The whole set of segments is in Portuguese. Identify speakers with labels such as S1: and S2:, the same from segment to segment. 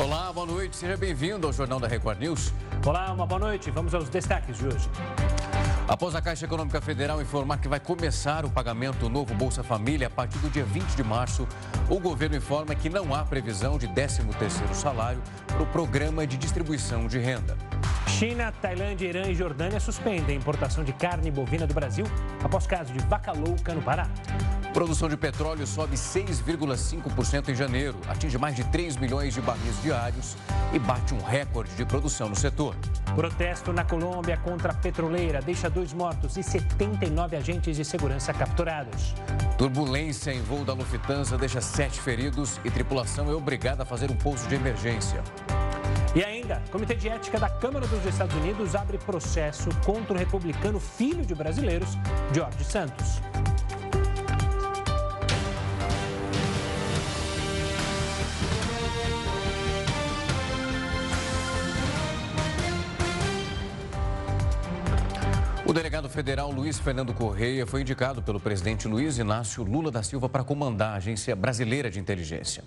S1: Olá, boa noite. Seja bem-vindo ao Jornal da Record News.
S2: Olá, uma boa noite. Vamos aos destaques de hoje.
S1: Após a Caixa Econômica Federal informar que vai começar o pagamento do novo Bolsa Família a partir do dia 20 de março, o governo informa que não há previsão de 13º salário para o programa de distribuição de renda.
S2: China, Tailândia, Irã e Jordânia suspendem a importação de carne bovina do Brasil após caso de vaca louca no Pará.
S1: Produção de petróleo sobe 6,5% em janeiro, atinge mais de 3 milhões de barris diários e bate um recorde de produção no setor.
S2: Protesto na Colômbia contra a petroleira deixa dois mortos e 79 agentes de segurança capturados.
S1: Turbulência em voo da Lufthansa deixa sete feridos e tripulação é obrigada a fazer um pouso de emergência.
S2: E ainda, o Comitê de Ética da Câmara dos Estados Unidos abre processo contra o republicano filho de brasileiros, George Santos.
S1: Delegado federal Luiz Fernando Correia foi indicado pelo presidente Luiz Inácio Lula da Silva para comandar a Agência Brasileira de Inteligência.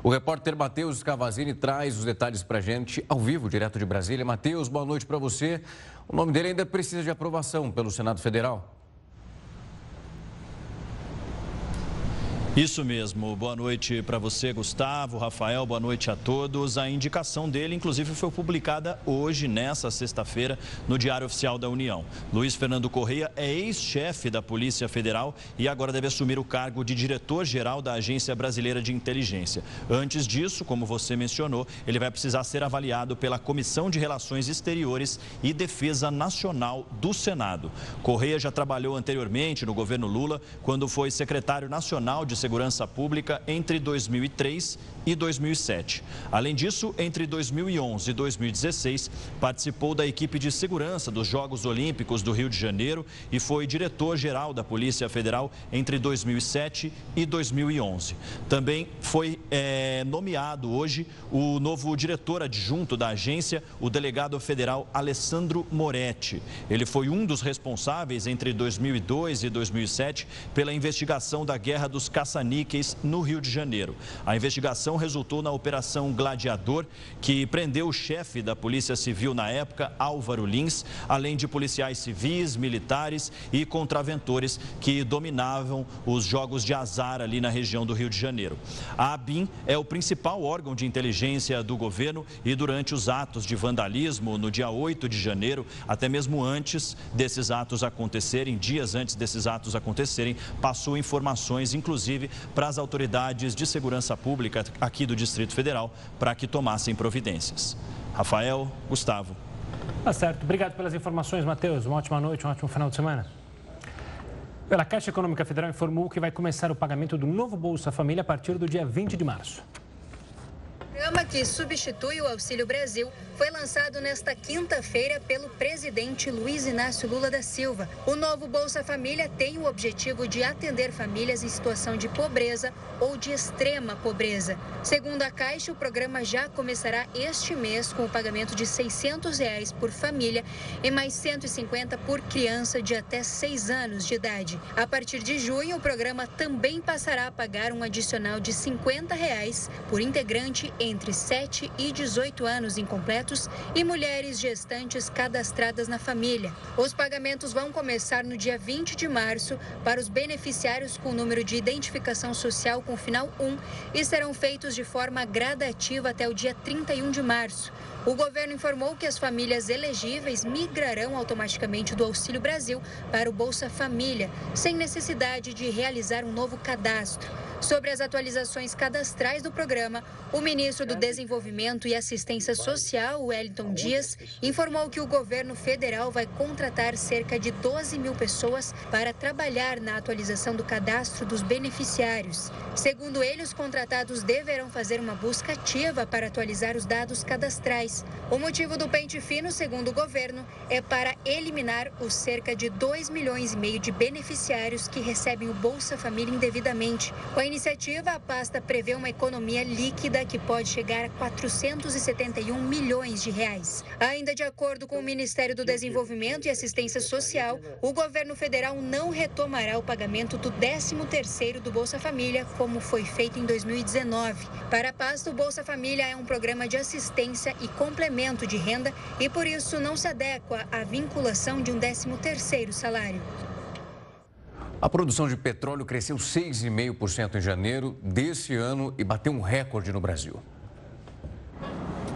S1: O repórter Matheus Cavazini traz os detalhes para a gente ao vivo, direto de Brasília. Matheus, boa noite para você. O nome dele ainda precisa de aprovação pelo Senado Federal.
S3: Isso mesmo. Boa noite para você, Gustavo, Rafael, boa noite a todos. A indicação dele, inclusive, foi publicada hoje, nessa sexta-feira, no Diário Oficial da União. Luiz Fernando Correia é ex-chefe da Polícia Federal e agora deve assumir o cargo de diretor-geral da Agência Brasileira de Inteligência. Antes disso, como você mencionou, ele vai precisar ser avaliado pela Comissão de Relações Exteriores e Defesa Nacional do Senado. Correia já trabalhou anteriormente no governo Lula, quando foi secretário nacional de Segurança Pública entre 2003 e 2007. Além disso, entre 2011 e 2016, participou da equipe de segurança dos Jogos Olímpicos do Rio de Janeiro e foi diretor-geral da Polícia Federal entre 2007 e 2011. Também foi é, nomeado hoje o novo diretor adjunto da agência, o delegado federal Alessandro Moretti. Ele foi um dos responsáveis entre 2002 e 2007 pela investigação da Guerra dos Caça-Níqueis no Rio de Janeiro. A investigação resultou na Operação Gladiador, que prendeu o chefe da Polícia Civil na época, Álvaro Lins, além de policiais civis, militares e contraventores que dominavam os jogos de azar ali na região do Rio de Janeiro. A ABIN é o principal órgão de inteligência do governo e durante os atos de vandalismo no dia 8 de janeiro, até mesmo antes desses atos acontecerem, dias antes desses atos acontecerem, passou informações, inclusive, para as autoridades de segurança pública aqui do Distrito Federal para que tomassem providências. Rafael, Gustavo.
S2: Tá certo. Obrigado pelas informações, Matheus. Uma ótima noite, um ótimo final de semana. Pela Caixa Econômica Federal informou que vai começar o pagamento do novo Bolsa Família a partir do dia 20 de março
S4: programa que substitui o Auxílio Brasil foi lançado nesta quinta-feira pelo presidente Luiz Inácio Lula da Silva. O novo Bolsa Família tem o objetivo de atender famílias em situação de pobreza ou de extrema pobreza. Segundo a Caixa, o programa já começará este mês com o pagamento de 600 reais por família e mais 150 por criança de até 6 anos de idade. A partir de junho, o programa também passará a pagar um adicional de 50 reais por integrante entre 7 e 18 anos incompletos e mulheres gestantes cadastradas na família. Os pagamentos vão começar no dia 20 de março para os beneficiários com número de identificação social com final 1 e serão feitos de forma gradativa até o dia 31 de março. O governo informou que as famílias elegíveis migrarão automaticamente do Auxílio Brasil para o Bolsa Família, sem necessidade de realizar um novo cadastro. Sobre as atualizações cadastrais do programa, o ministro do Desenvolvimento e Assistência Social, Wellington Dias, informou que o governo federal vai contratar cerca de 12 mil pessoas para trabalhar na atualização do cadastro dos beneficiários. Segundo ele, os contratados deverão fazer uma busca ativa para atualizar os dados cadastrais O motivo do pente fino, segundo o governo, é para eliminar os cerca de 2 milhões e meio de beneficiários que recebem o Bolsa Família indevidamente. Com a iniciativa, a pasta prevê uma economia líquida que pode chegar a 471 milhões de reais. Ainda de acordo com o Ministério do Desenvolvimento e Assistência Social, o governo federal não retomará o pagamento do 13º do Bolsa Família, como foi feito em 2019. Para a pasta, o Bolsa Família é um programa de assistência e complemento de renda e por isso não se adequa à vinculação de um 13º salário.
S1: A produção de petróleo cresceu 6,5% em janeiro desse ano e bateu um recorde no Brasil.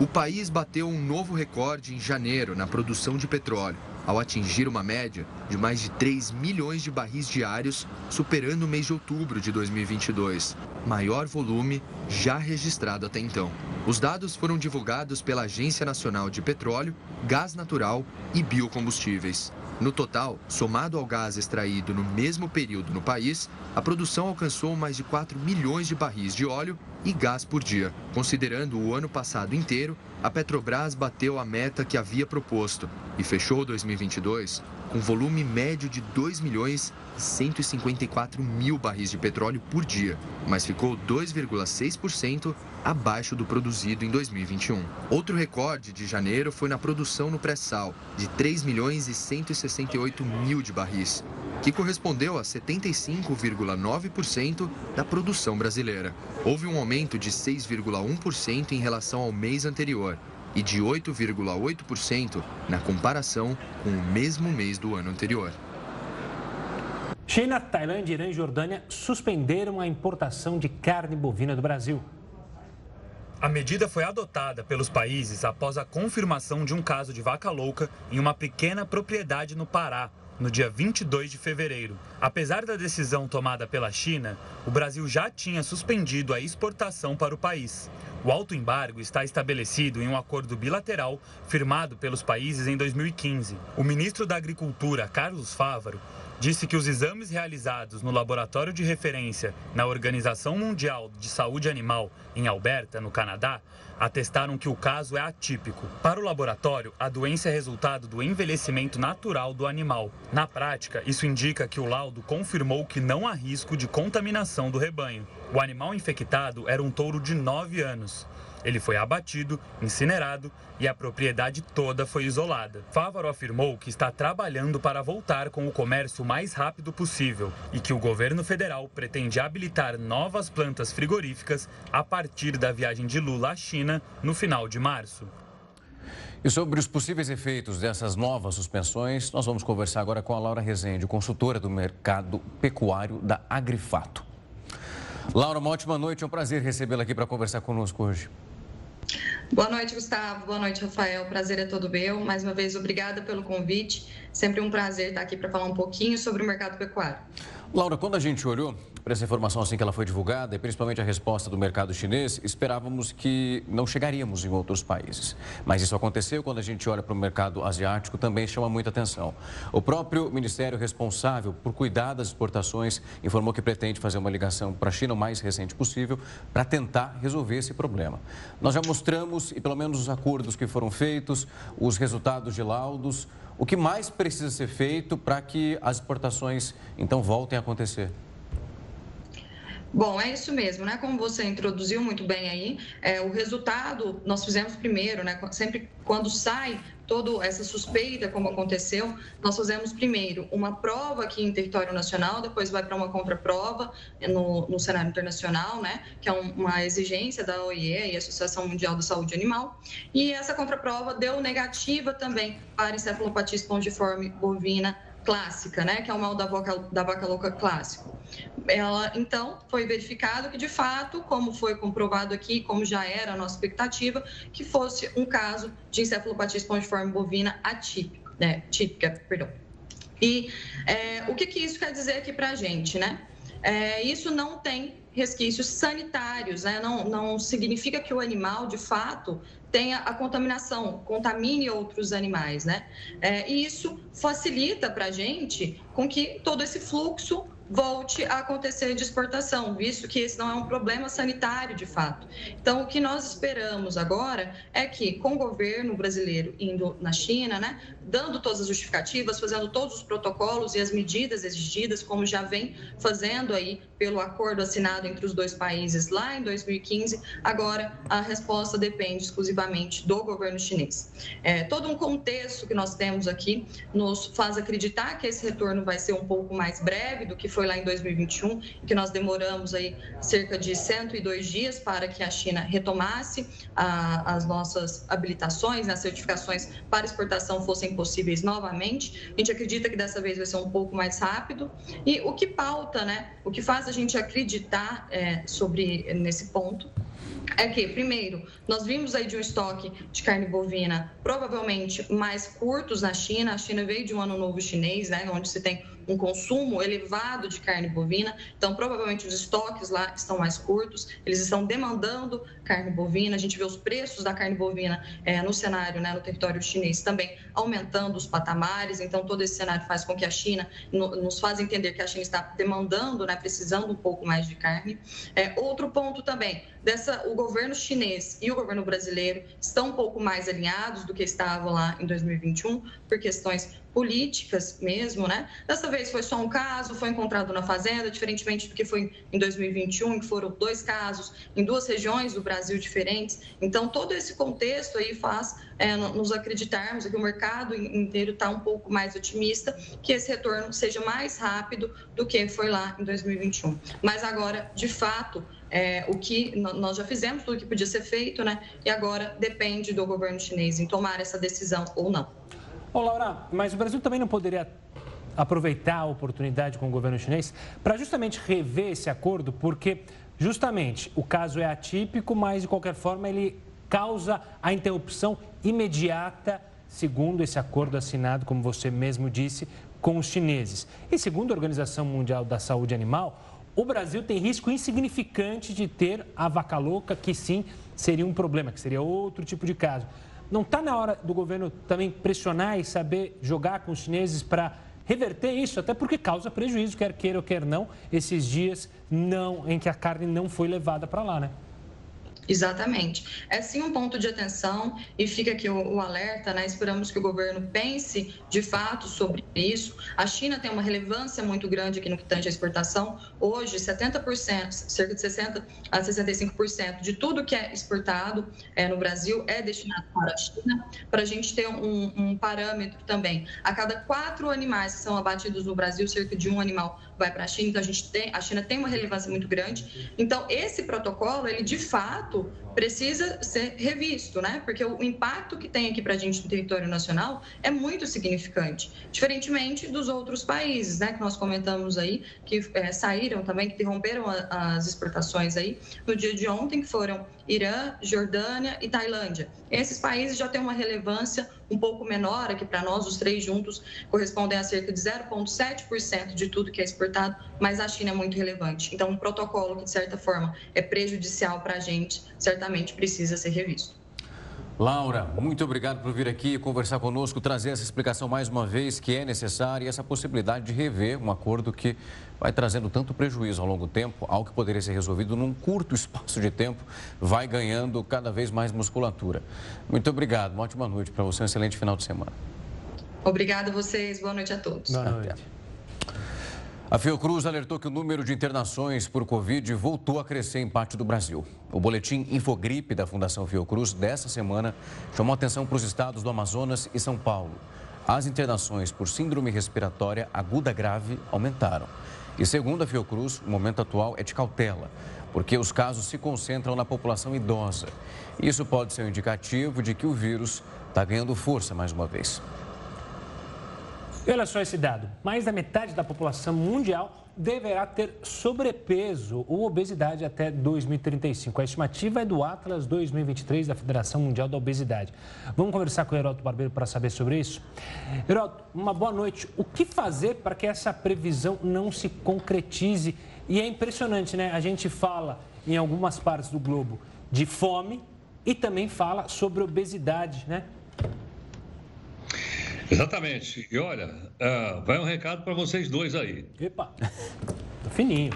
S5: O país bateu um novo recorde em janeiro na produção de petróleo, ao atingir uma média de mais de 3 milhões de barris diários, superando o mês de outubro de 2022, maior volume já registrado até então. Os dados foram divulgados pela Agência Nacional de Petróleo, Gás Natural e Biocombustíveis. No total, somado ao gás extraído no mesmo período no país, a produção alcançou mais de 4 milhões de barris de óleo e gás por dia. Considerando o ano passado inteiro, a Petrobras bateu a meta que havia proposto e fechou 2022 com volume médio de 2 milhões e 154 mil barris de petróleo por dia, mas ficou 2,6% abaixo do produzido em 2021. Outro recorde de janeiro foi na produção no pré-sal, de 3 milhões e 168 mil de barris, que correspondeu a 75,9% da produção brasileira. Houve um aumento de 6,1% em relação ao mês anterior e de 8,8% na comparação com o mesmo mês do ano anterior.
S2: China, Tailândia, Irã e Jordânia suspenderam a importação de carne bovina do Brasil.
S6: A medida foi adotada pelos países após a confirmação de um caso de vaca louca em uma pequena propriedade no Pará, no dia 22 de fevereiro. Apesar da decisão tomada pela China, o Brasil já tinha suspendido a exportação para o país. O alto embargo está estabelecido em um acordo bilateral firmado pelos países em 2015. O ministro da Agricultura, Carlos Fávaro, disse que os exames realizados no laboratório de referência na Organização Mundial de Saúde Animal, em Alberta, no Canadá, atestaram que o caso é atípico. Para o laboratório, a doença é resultado do envelhecimento natural do animal. Na prática, isso indica que o laudo confirmou que não há risco de contaminação do rebanho. O animal infectado era um touro de 9 anos. Ele foi abatido, incinerado e a propriedade toda foi isolada. Fávaro afirmou que está trabalhando para voltar com o comércio o mais rápido possível e que o governo federal pretende habilitar novas plantas frigoríficas a partir da viagem de Lula à China no final de março.
S1: E sobre os possíveis efeitos dessas novas suspensões, nós vamos conversar agora com a Laura Rezende, consultora do mercado pecuário da Agrifato. Laura, uma ótima noite, é um prazer recebê-la aqui para conversar conosco hoje.
S7: Boa noite, Gustavo. Boa noite, Rafael. Prazer é todo meu. Mais uma vez, obrigada pelo convite. Sempre um prazer estar aqui para falar um pouquinho sobre o mercado pecuário.
S1: Laura, quando a gente olhou para essa informação assim que ela foi divulgada, e principalmente a resposta do mercado chinês, esperávamos que não chegaríamos em outros países. Mas isso aconteceu quando a gente olha para o mercado asiático, também chama muita atenção. O próprio ministério responsável por cuidar das exportações informou que pretende fazer uma ligação para a China o mais recente possível para tentar resolver esse problema. Nós já mostramos, e pelo menos os acordos que foram feitos, os resultados de laudos, o que mais precisa ser feito para que as exportações então voltem a acontecer?
S7: Bom, é isso mesmo, né? Como você introduziu muito bem aí, é, o resultado nós fizemos primeiro, né? Sempre quando sai toda essa suspeita, como aconteceu, nós fazemos primeiro uma prova aqui em território nacional, depois vai para uma contraprova no, no cenário internacional, né? Que é um, uma exigência da OIE e Associação Mundial da Saúde Animal. E essa contraprova deu negativa também para encefalopatia espongiforme bovina clássica, né, que é o mal da vaca, da vaca louca clássico. Ela, então, foi verificado que, de fato, como foi comprovado aqui, como já era a nossa expectativa, que fosse um caso de encefalopatia espongiforme bovina atípica, né, típica, perdão. E é, o que, que isso quer dizer aqui para a gente, né? É, isso não tem resquícios sanitários, né? não, não significa que o animal, de fato, tenha a contaminação, contamine outros animais, né? É, e isso facilita para a gente com que todo esse fluxo volte a acontecer de exportação, visto que esse não é um problema sanitário de fato. Então, o que nós esperamos agora é que, com o governo brasileiro indo na China, né, dando todas as justificativas, fazendo todos os protocolos e as medidas exigidas, como já vem fazendo aí pelo acordo assinado entre os dois países lá em 2015, agora a resposta depende exclusivamente do governo chinês. É, todo um contexto que nós temos aqui nos faz acreditar que esse retorno vai ser um pouco mais breve do que foi lá em 2021, que nós demoramos aí cerca de 102 dias para que a China retomasse a, as nossas habilitações, né, as certificações para exportação fossem possíveis novamente. A gente acredita que dessa vez vai ser um pouco mais rápido. E o que pauta, né, o que faz a gente acreditar é, sobre nesse ponto é que, primeiro, nós vimos aí de um estoque de carne bovina provavelmente mais curtos na China. A China veio de um ano novo chinês, né, onde se tem um consumo elevado de carne bovina, então provavelmente os estoques lá estão mais curtos, eles estão demandando carne bovina, a gente vê os preços da carne bovina é, no cenário, né, no território chinês também aumentando os patamares, então todo esse cenário faz com que a China, no, nos faz entender que a China está demandando, né, precisando um pouco mais de carne. É, outro ponto também, dessa, o governo chinês e o governo brasileiro estão um pouco mais alinhados do que estavam lá em 2021, por questões políticas mesmo, né? Dessa vez foi só um caso, foi encontrado na fazenda, diferentemente do que foi em 2021, que foram dois casos em duas regiões do Brasil diferentes. Então, todo esse contexto aí faz é, nos acreditarmos que o mercado inteiro está um pouco mais otimista, que esse retorno seja mais rápido do que foi lá em 2021. Mas agora, de fato, é, o que nós já fizemos, tudo que podia ser feito, né? E agora depende do governo chinês em tomar essa decisão ou não.
S2: Ô, Laura, mas o Brasil também não poderia aproveitar a oportunidade com o governo chinês para justamente rever esse acordo, porque justamente o caso é atípico, mas de qualquer forma ele causa a interrupção imediata, segundo esse acordo assinado, como você mesmo disse, com os chineses. E segundo a Organização Mundial da Saúde Animal, o Brasil tem risco insignificante de ter a vaca louca, que sim seria um problema, que seria outro tipo de caso. Não está na hora do governo também pressionar e saber jogar com os chineses para reverter isso, até porque causa prejuízo, quer queira ou quer não, esses dias não em que a carne não foi levada para lá, né?
S7: Exatamente. É sim um ponto de atenção e fica aqui o, o, alerta, né? Esperamos que o governo pense de fato sobre isso. A China tem uma relevância muito grande aqui no que tange à exportação. Hoje, 70%, cerca de 60% a 65% de tudo que é exportado é, no Brasil é destinado para a China. Para a gente ter um, um parâmetro também, a cada quatro animais que são abatidos no Brasil, cerca de um animal vai para a China. Então, a, gente tem, a China tem uma relevância muito grande. Então, esse protocolo, ele de fato precisa ser revisto, né? Porque o impacto que tem aqui para a gente no território nacional é muito significante, diferentemente dos outros países, né? Que nós comentamos aí, que é, saíram também, que interromperam a, as exportações aí no dia de ontem, que foram Irã, Jordânia e Tailândia. Esses países já têm uma relevância um pouco menor, aqui para nós, os três juntos correspondem a cerca de 0,7% de tudo que é exportado, mas a China é muito relevante. Então, um protocolo que, de certa forma, é prejudicial para a gente, certamente precisa ser revisto.
S1: Laura, muito obrigado por vir aqui conversar conosco, trazer essa explicação mais uma vez que é necessária e essa possibilidade de rever um acordo que vai trazendo tanto prejuízo ao longo do tempo, algo que poderia ser resolvido num curto espaço de tempo, vai ganhando cada vez mais musculatura. Muito obrigado, uma ótima noite para você, um excelente final de semana.
S7: Obrigada a vocês, boa noite a todos.
S2: Boa noite.
S1: A Fiocruz alertou que o número de internações por Covid voltou a crescer em parte do Brasil. O boletim Infogripe da Fundação Fiocruz dessa semana chamou atenção para os estados do Amazonas e São Paulo. As internações por síndrome respiratória aguda grave aumentaram. E segundo a Fiocruz, o momento atual é de cautela, porque os casos se concentram na população idosa. Isso pode ser um indicativo de que o vírus está ganhando força mais uma vez.
S2: Olha só esse dado: mais da metade da população mundial deverá ter sobrepeso ou obesidade até 2035. A estimativa é do Atlas 2023 da Federação Mundial da Obesidade. Vamos conversar com o Heroto Barbeiro para saber sobre isso? Heroto, uma boa noite. O que fazer para que essa previsão não se concretize? E é impressionante, né? A gente fala em algumas partes do globo de fome e também fala sobre obesidade, né?
S8: Exatamente. E olha, uh, vai um recado para vocês dois aí.
S2: Epa! fininho.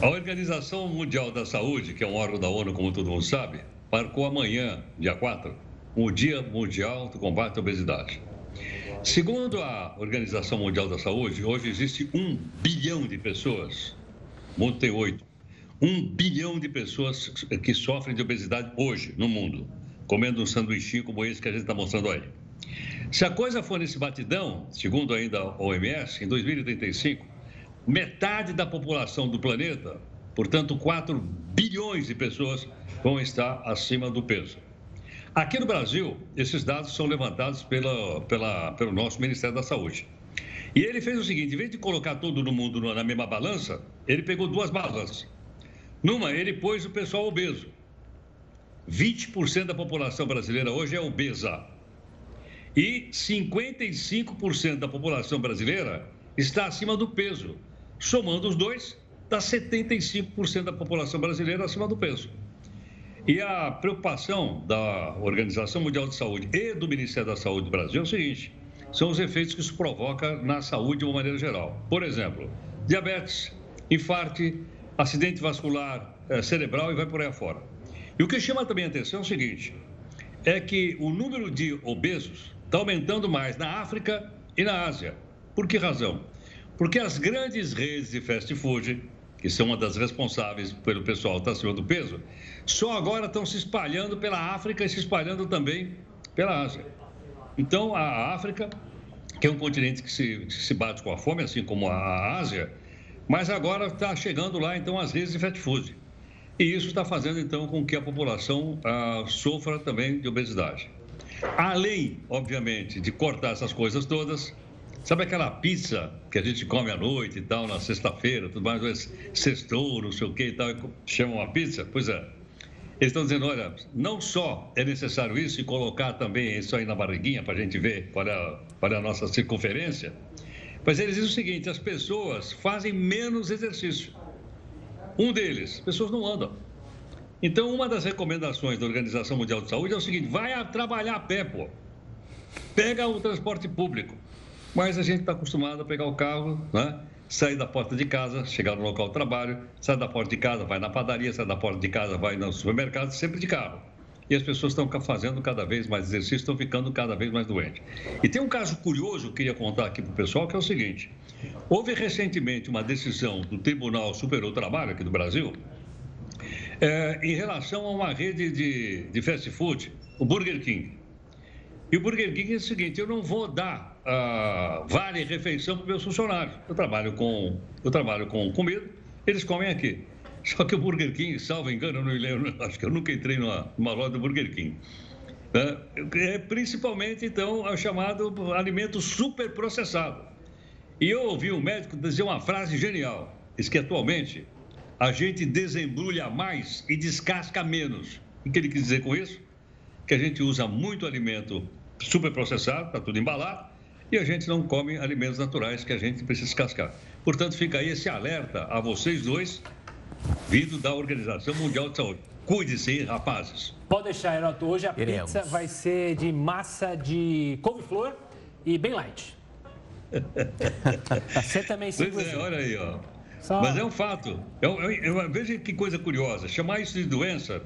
S8: A Organização Mundial da Saúde, que é um órgão da ONU, como todo mundo sabe, marcou amanhã, dia 4, o Dia Mundial do Combate à Obesidade. Segundo a Organização Mundial da Saúde, hoje existe um bilhão de pessoas, o mundo tem oito, um bilhão de pessoas que sofrem de obesidade hoje no mundo, comendo um sanduichinho como esse que a gente está mostrando aí. Se a coisa for nesse batidão, segundo ainda a OMS, em 2035, metade da população do planeta, portanto 4 bilhões de pessoas, vão estar acima do peso. Aqui no Brasil, esses dados são levantados pela, pela, pelo nosso Ministério da Saúde. E ele fez o seguinte: em vez de colocar todo mundo na mesma balança, ele pegou duas balanças. Numa, ele pôs o pessoal obeso. 20% da população brasileira hoje é obesa. E 55% da população brasileira está acima do peso. Somando os dois, dá 75% da população brasileira acima do peso. E a preocupação da Organização Mundial de Saúde e do Ministério da Saúde do Brasil é o seguinte: são os efeitos que isso provoca na saúde de uma maneira geral. Por exemplo, diabetes, infarto, acidente vascular eh, cerebral e vai por aí afora. E o que chama também a atenção é o seguinte: é que o número de obesos está aumentando mais na África e na Ásia. Por que razão? Porque as grandes redes de fast food, que são uma das responsáveis pelo pessoal estar acima do peso, só agora estão se espalhando pela África e se espalhando também pela Ásia. Então, a África, que é um continente que se, que se bate com a fome, assim como a Ásia, mas agora está chegando lá, então, as redes de fast food. E isso está fazendo, então, com que a população ah, sofra também de obesidade. Além, obviamente, de cortar essas coisas todas, Sabe aquela pizza que a gente come à noite e tal, na sexta-feira, tudo mais, sextou, não sei o que e tal, chamam uma pizza? Pois é. Eles estão dizendo, olha, não só é necessário isso e colocar também isso aí na barriguinha para a gente ver qual é a, qual é a nossa circunferência, mas eles dizem o seguinte, as pessoas fazem menos exercício. Um deles, as pessoas não andam. Então, uma das recomendações da Organização Mundial de Saúde é o seguinte, vai a trabalhar a pé, pô. Pega o transporte público. Mas a gente está acostumado a pegar o carro, né? sair da porta de casa, chegar no local de trabalho, sair da porta de casa, vai na padaria, sai da porta de casa, vai no supermercado, sempre de carro. E as pessoas estão fazendo cada vez mais exercício, estão ficando cada vez mais doentes. E tem um caso curioso que eu queria contar aqui para o pessoal, que é o seguinte: houve recentemente uma decisão do Tribunal Superior do Trabalho aqui do Brasil, é, em relação a uma rede de, de fast food, o Burger King. E o Burger King é o seguinte: eu não vou dar uh, vale refeição para meus funcionários. Eu trabalho com, eu trabalho com comida, eles comem aqui. Só que o Burger King, salvo engano, eu não lembro, acho que eu nunca entrei numa, numa loja do Burger King. É, é principalmente, então, o chamado alimento super processado. E eu ouvi um médico dizer uma frase genial: diz que atualmente a gente desembrulha mais e descasca menos. O que ele quis dizer com isso? Que a gente usa muito alimento super processado, está tudo embalado, e a gente não come alimentos naturais que a gente precisa descascar. Portanto, fica aí esse alerta a vocês dois, vindo da Organização Mundial de Saúde. Cuide-se, rapazes.
S2: Pode deixar, Heroto. Hoje a Queremos. pizza vai ser de massa de couve-flor e bem light. Você também se
S8: Pois é, olha aí, ó. Só... Mas é um fato. Eu, eu, eu, veja que coisa curiosa. Chamar isso de doença,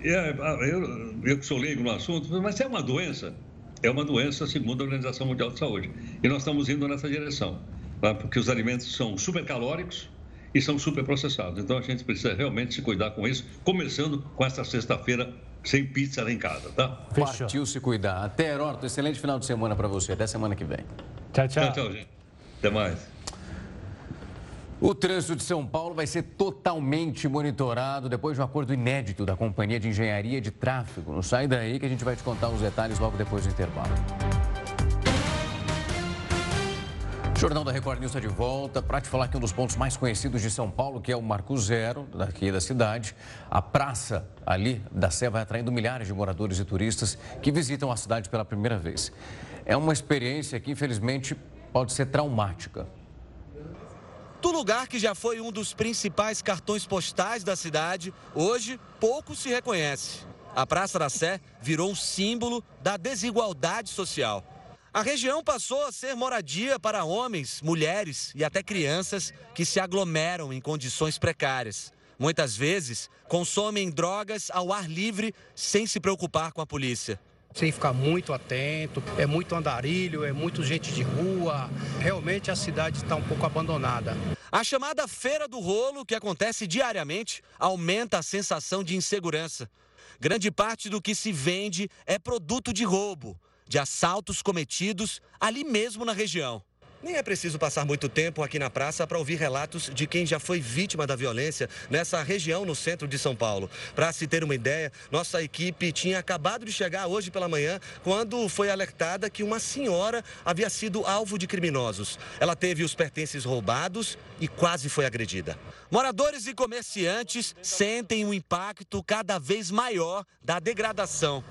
S8: é, eu, eu que sou leigo no assunto, mas é uma doença é uma doença segundo a Organização Mundial de Saúde. E nós estamos indo nessa direção, tá? porque os alimentos são supercalóricos e são superprocessados. Então a gente precisa realmente se cuidar com isso, começando com esta sexta-feira sem pizza lá em casa, tá?
S1: Partiu se cuidar. Até, Heródoto, excelente final de semana para você. Até semana que vem.
S2: Tchau, tchau.
S8: Tchau, tchau, gente. Até mais.
S1: O trânsito de São Paulo vai ser totalmente monitorado depois de um acordo inédito da Companhia de Engenharia de Tráfego. Não sai daí que a gente vai te contar os detalhes logo depois do intervalo. Jornal da Record News está de volta para te falar que um dos pontos mais conhecidos de São Paulo, que é o Marco Zero, daqui da cidade, a praça ali da Sé vai atraindo milhares de moradores e turistas que visitam a cidade pela primeira vez. É uma experiência que, infelizmente, pode ser traumática.
S9: Do lugar que já foi um dos principais cartões postais da cidade, hoje pouco se reconhece. A Praça da Sé virou um símbolo da desigualdade social. A região passou a ser moradia para homens, mulheres e até crianças que se aglomeram em condições precárias. Muitas vezes consomem drogas ao ar livre sem se preocupar com a polícia
S10: sem ficar muito atento. É muito andarilho, é muito gente de rua. Realmente a cidade está um pouco abandonada.
S9: A chamada Feira do Rolo, que acontece diariamente, aumenta a sensação de insegurança. Grande parte do que se vende é produto de roubo, de assaltos cometidos ali mesmo na região. Nem é preciso passar muito tempo aqui na praça para ouvir relatos de quem já foi vítima da violência nessa região no centro de São Paulo. Para se ter uma ideia, nossa equipe tinha acabado de chegar hoje pela manhã quando foi alertada que uma senhora havia sido alvo de criminosos. Ela teve os pertences roubados e quase foi agredida. Moradores e comerciantes sentem um impacto cada vez maior da degradação.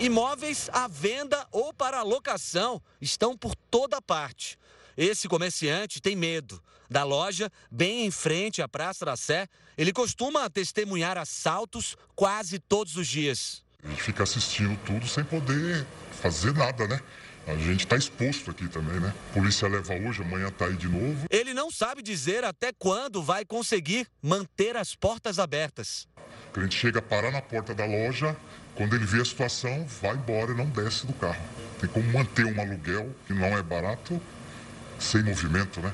S9: Imóveis à venda ou para locação estão por toda parte. Esse comerciante tem medo. Da loja, bem em frente à Praça da Sé, ele costuma testemunhar assaltos quase todos os dias.
S11: A gente fica assistindo tudo sem poder fazer nada, né? A gente está exposto aqui também, né? A polícia leva hoje, amanhã está aí de novo.
S9: Ele não sabe dizer até quando vai conseguir manter as portas abertas.
S11: O cliente chega a parar na porta da loja, quando ele vê a situação, vai embora e não desce do carro. Tem como manter um aluguel que não é barato sem movimento, né?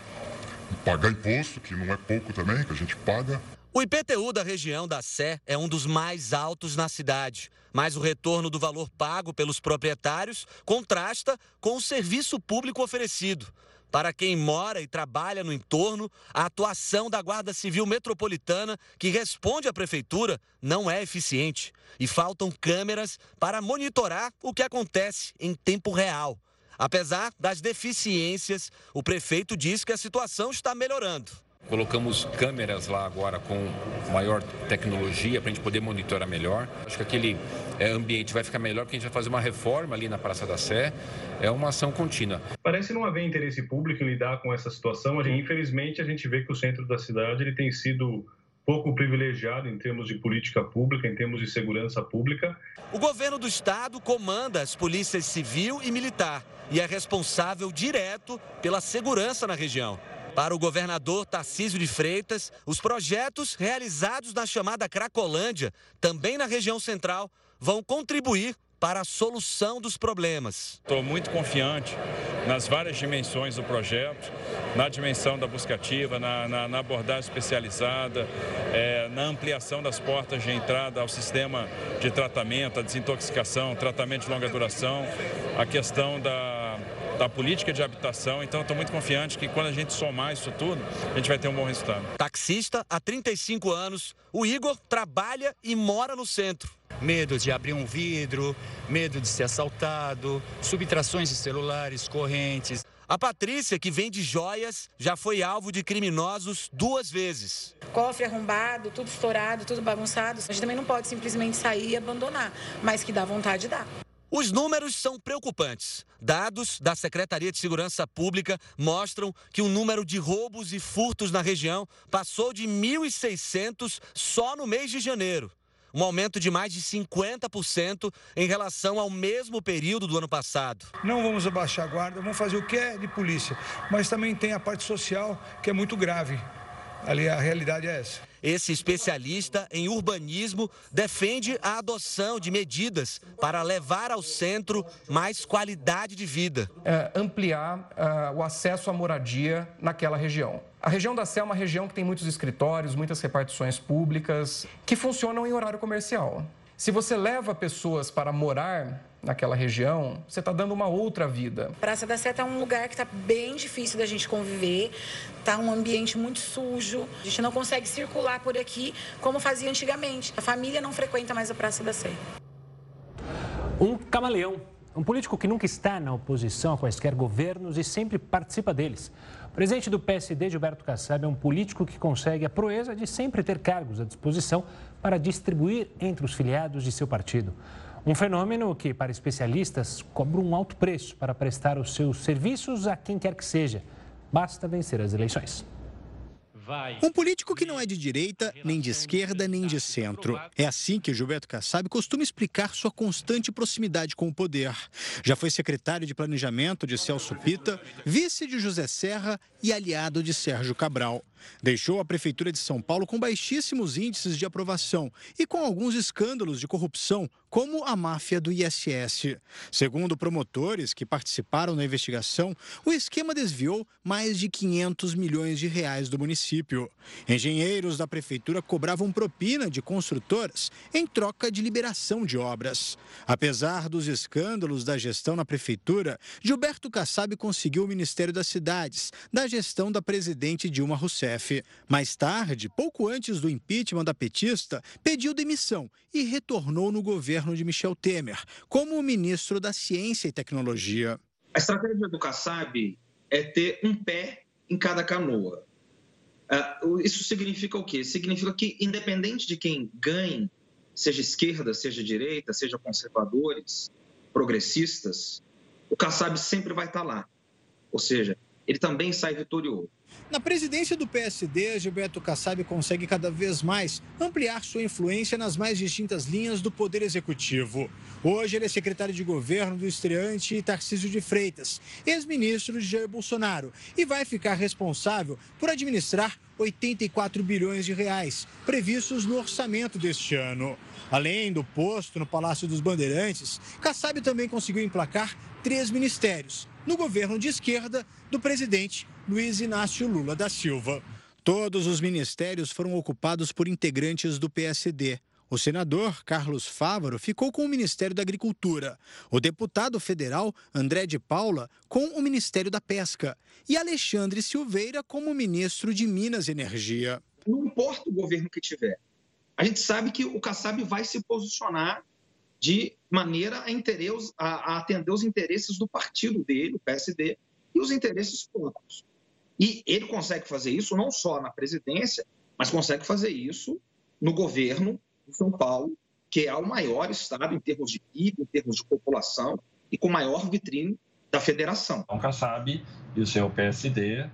S11: Pagar imposto, que não é pouco também, que a gente paga.
S9: O IPTU da região da Sé é um dos mais altos na cidade, mas o retorno do valor pago pelos proprietários contrasta com o serviço público oferecido. Para quem mora e trabalha no entorno, a atuação da Guarda Civil Metropolitana, que responde à prefeitura, não é eficiente e faltam câmeras para monitorar o que acontece em tempo real. Apesar das deficiências, o prefeito diz que a situação está melhorando.
S12: Colocamos câmeras lá agora com maior tecnologia para a gente poder monitorar melhor. Acho que aquele é, ambiente vai ficar melhor porque a gente vai fazer uma reforma ali na Praça da Sé. É uma ação contínua.
S13: Parece não haver interesse público em lidar com essa situação. Infelizmente, a gente vê que o centro da cidade ele tem sido pouco privilegiado em termos de política pública, em termos de segurança pública.
S9: O governo do estado comanda as polícias civil e militar e é responsável direto pela segurança na região. Para o governador Tarcísio de Freitas, os projetos realizados na chamada Cracolândia, também na região central, vão contribuir para a solução dos problemas.
S14: Estou muito confiante nas várias dimensões do projeto, na dimensão da busca ativa, na, na, na abordagem especializada, é, na ampliação das portas de entrada ao sistema de tratamento, a desintoxicação, tratamento de longa duração, a questão da da política de habitação. Então, estou muito confiante que quando a gente somar isso tudo, a gente vai ter um bom resultado.
S9: Taxista há 35 anos, o Igor trabalha e mora no centro.
S15: Medo de abrir um vidro, medo de ser assaltado, subtrações de celulares, correntes.
S9: A Patrícia, que vende joias, já foi alvo de criminosos duas vezes.
S16: Cofre arrombado, tudo estourado, tudo bagunçado. A gente também não pode simplesmente sair e abandonar, mas que dá vontade, dá.
S9: Os números são preocupantes. Dados da Secretaria de Segurança Pública mostram que o número de roubos e furtos na região passou de 1.600 só no mês de janeiro. Um aumento de mais de 50% em relação ao mesmo período do ano passado.
S17: Não vamos abaixar a guarda, vamos fazer o que é de polícia, mas também tem a parte social que é muito grave. Ali a realidade é essa.
S9: Esse especialista em urbanismo defende a adoção de medidas para levar ao centro mais qualidade de vida.
S18: É, ampliar uh, o acesso à moradia naquela região. A região da Sé é uma região que tem muitos escritórios, muitas repartições públicas que funcionam em horário comercial. Se você leva pessoas para morar naquela região, você está dando uma outra vida.
S16: Praça da Sé é um lugar que está bem difícil da gente conviver, está um ambiente muito sujo, a gente não consegue circular por aqui como fazia antigamente. A família não frequenta mais a Praça da Sé.
S2: Um camaleão, um político que nunca está na oposição a quaisquer governos e sempre participa deles. Presidente do PSD, Gilberto Kassab, é um político que consegue a proeza de sempre ter cargos à disposição para distribuir entre os filiados de seu partido. Um fenômeno que, para especialistas, cobra um alto preço para prestar os seus serviços a quem quer que seja. Basta vencer as eleições.
S19: Um político que não é de direita, nem de esquerda, nem de centro. É assim que Gilberto Kassab costuma explicar sua constante proximidade com o poder. Já foi secretário de Planejamento de Celso Pita, vice de José Serra e aliado de Sérgio Cabral. Deixou a Prefeitura de São Paulo com baixíssimos índices de aprovação e com alguns escândalos de corrupção, como a máfia do ISS. Segundo promotores que participaram da investigação, o esquema desviou mais de 500 milhões de reais do município. Engenheiros da Prefeitura cobravam propina de construtoras em troca de liberação de obras. Apesar dos escândalos da gestão na Prefeitura, Gilberto Kassab conseguiu o Ministério das Cidades, da gestão da presidente Dilma Rousseff. Mais tarde, pouco antes do impeachment da petista, pediu demissão e retornou no governo de Michel Temer, como ministro da Ciência e Tecnologia.
S20: A estratégia do Kassab é ter um pé em cada canoa. Isso significa o quê? Significa que, independente de quem ganhe, seja esquerda, seja direita, seja conservadores, progressistas, o Kassab sempre vai estar lá. Ou seja, ele também sai vitorioso.
S19: Na presidência do PSD, Gilberto Kassab consegue cada vez mais ampliar sua influência nas mais distintas linhas do Poder Executivo. Hoje, ele é secretário de governo do estreante Tarcísio de Freitas, ex-ministro de Jair Bolsonaro, e vai ficar responsável por administrar 84 bilhões de reais previstos no orçamento deste ano. Além do posto no Palácio dos Bandeirantes, Kassab também conseguiu emplacar três ministérios no governo de esquerda do presidente Luiz Inácio Lula da Silva. Todos os ministérios foram ocupados por integrantes do PSD. O senador Carlos Fávaro ficou com o Ministério da Agricultura, o deputado federal André de Paula com o Ministério da Pesca e Alexandre Silveira como ministro de Minas e Energia.
S20: Não importa o governo que tiver, a gente sabe que o Kassab vai se posicionar de maneira a, a, a atender os interesses do partido dele, o PSD, e os interesses públicos. E ele consegue fazer isso não só na presidência, mas consegue fazer isso no governo de São Paulo, que é o maior estado em termos de PIB, em termos de população e com maior vitrine da federação.
S21: Então, Kassab e o seu PSD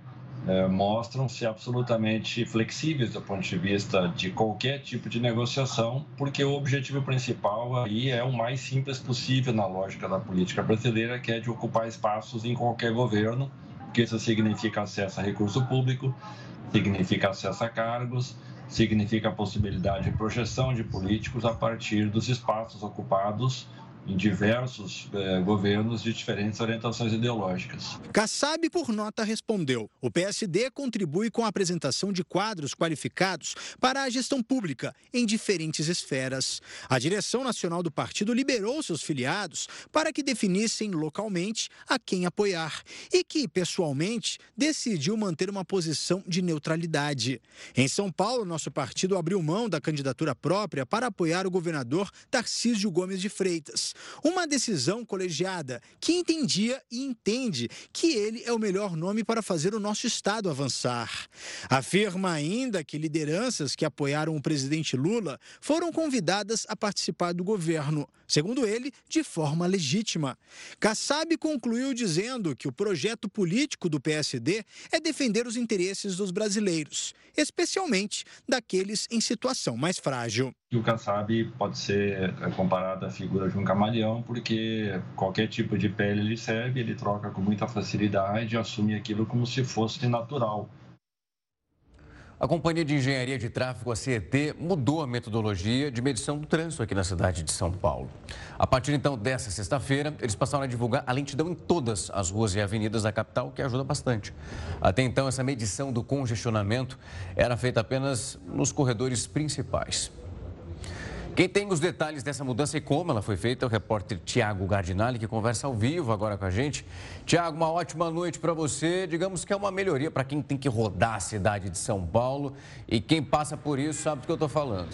S21: é, mostram-se absolutamente flexíveis do ponto de vista de qualquer tipo de negociação, porque o objetivo principal aí é o mais simples possível na lógica da política brasileira, que é de ocupar espaços em qualquer governo, porque isso significa acesso a recurso público, significa acesso a cargos, significa a possibilidade de projeção de políticos a partir dos espaços ocupados em diversos eh, governos de diferentes orientações ideológicas.
S19: Kassab, por nota, respondeu: o PSD contribui com a apresentação de quadros qualificados para a gestão pública em diferentes esferas. A direção nacional do partido liberou seus filiados para que definissem localmente a quem apoiar e que, pessoalmente, decidiu manter uma posição de neutralidade. Em São Paulo, nosso partido abriu mão da candidatura própria para apoiar o governador Tarcísio Gomes de Freitas. Uma decisão colegiada que entendia e entende que ele é o melhor nome para fazer o nosso Estado avançar. Afirma ainda que lideranças que apoiaram o presidente Lula foram convidadas a participar do governo, segundo ele, de forma legítima. Kassab concluiu dizendo que o projeto político do PSD é defender os interesses dos brasileiros, especialmente daqueles em situação mais frágil.
S21: o Kassab pode ser comparado à figura de um camaleão porque qualquer tipo de pele ele serve, ele troca com muita facilidade, assume aquilo como se fosse natural.
S1: A Companhia de Engenharia de Tráfego, a CET, mudou a metodologia de medição do trânsito aqui na cidade de São Paulo. A partir então dessa sexta-feira, eles passaram a divulgar a lentidão em todas as ruas e avenidas da capital, o que ajuda bastante. Até então, essa medição do congestionamento era feita apenas nos corredores principais. Quem tem os detalhes dessa mudança e como ela foi feita é o repórter Tiago Gardinali, que conversa ao vivo agora com a gente. Tiago, uma ótima noite para você. Digamos que é uma melhoria para quem tem que rodar a cidade de São Paulo e quem passa por isso sabe do que eu estou falando.